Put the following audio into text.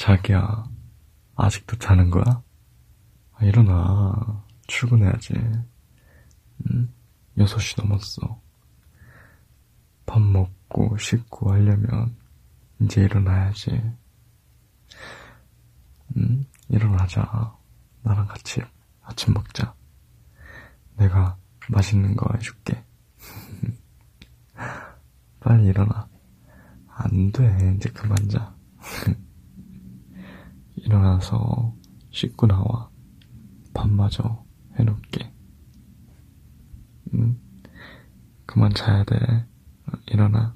자기야, 아직도 자는 거야? 아, 일어나. 출근해야지. 응? 6시 넘었어. 밥 먹고 씻고 하려면 이제 일어나야지. 응? 일어나자. 나랑 같이 아침 먹자. 내가 맛있는 거 해줄게. 빨리 일어나. 안 돼. 이제 그만 자. 일어나서 씻고 나와. 밥마저 해놓을게. 응? 그만 자야 돼. 일어나.